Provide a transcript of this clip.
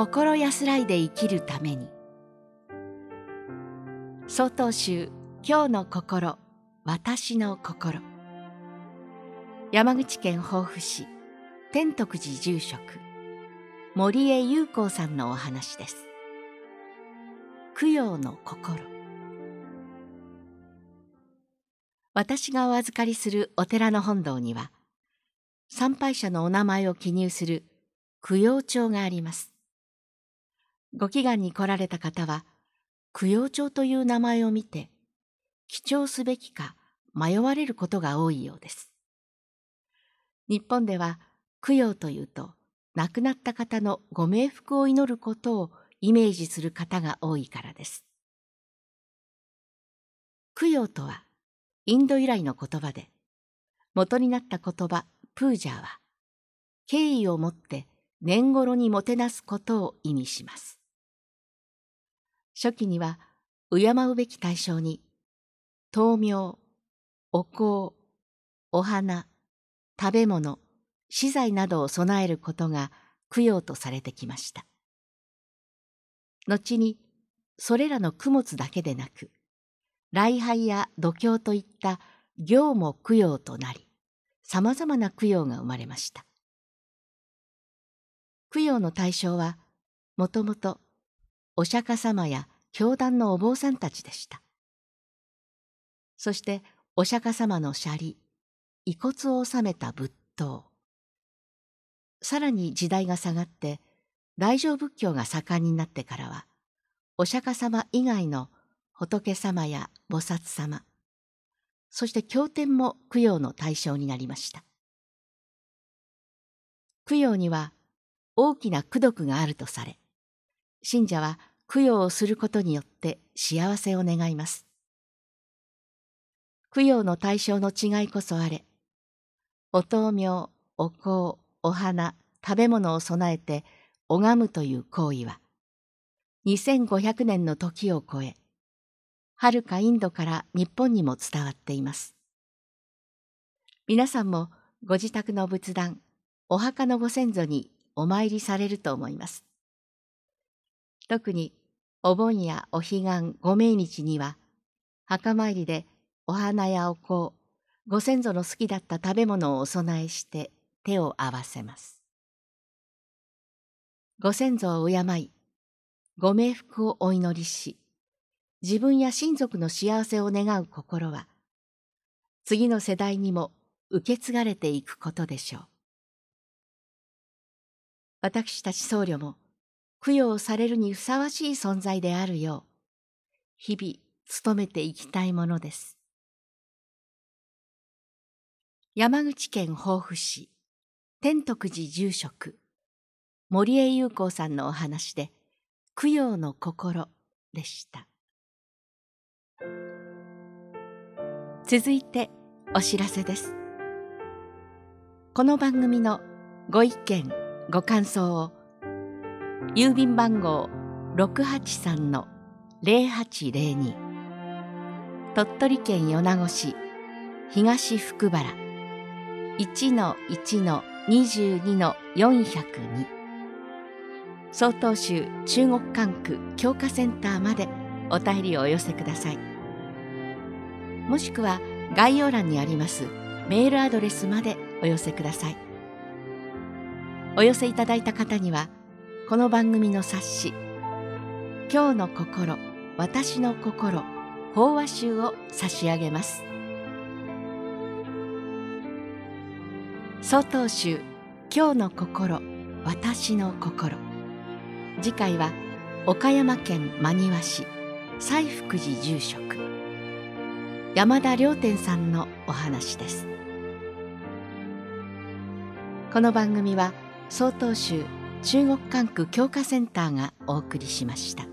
心安らいで生きるために。曹洞宗今日の心私の心。山口県防府市天徳寺住職森江優光さんのお話です。供養の心。私がお預かりするお寺の本堂には参拝者のお名前を記入する供養帳があります。ご祈願に来られた方は、供養帳という名前を見て、記帳すべきか迷われることが多いようです。日本では供養というと、亡くなった方のご冥福を祈ることをイメージする方が多いからです。供養とは、インド由来の言葉で、元になった言葉、プージャーは、敬意を持って年頃にもてなすことを意味します。初期には敬うべき対象に豆苗お香お花食べ物資材などを備えることが供養とされてきました。後にそれらの供物だけでなく礼拝や度胸といった行も供養となりさまざまな供養が生まれました。供養の対象はもともとお釈迦様や教団のお坊さんたちでした。そしてお釈迦様の舎利、遺骨を収めた仏塔。さらに時代が下がって大乗仏教が盛んになってからは、お釈迦様以外の仏様や菩薩様、そして経典も供養の対象になりました。供養には大きな功徳があるとされ、信者は供養をすることによって幸せを願います。供養の対象の違いこそあれ、お豆苗、お香、お花、食べ物を備えて拝むという行為は、2500年の時を超え、はるかインドから日本にも伝わっています。皆さんもご自宅の仏壇、お墓のご先祖にお参りされると思います。特にお盆やお彼岸ご命日には、墓参りでお花やお香、ご先祖の好きだった食べ物をお供えして手を合わせます。ご先祖を敬い、ご冥福をお祈りし、自分や親族の幸せを願う心は、次の世代にも受け継がれていくことでしょう。私たち僧侶も、供養されるにふさわしい存在であるよう、日々努めていきたいものです。山口県防府市天徳寺住職森江優子さんのお話で供養の心でした。続いてお知らせです。この番組のご意見、ご感想を郵便番号683-0802鳥取県米子市東福原。1-1-22-402曹洞宗中国管区教化センターまでお便りをお寄せください。もしくは概要欄にありますメールアドレスまでお寄せください。お寄せいただいた方にはこの番組の冊子「今日の心私の心法話集」を差し上げます。曹洞宗「今日の心私の心」次回は岡山県真庭市西福寺住職山田良天さんのお話です。この番組は曹洞宗中国管区教化センターがお送りしました。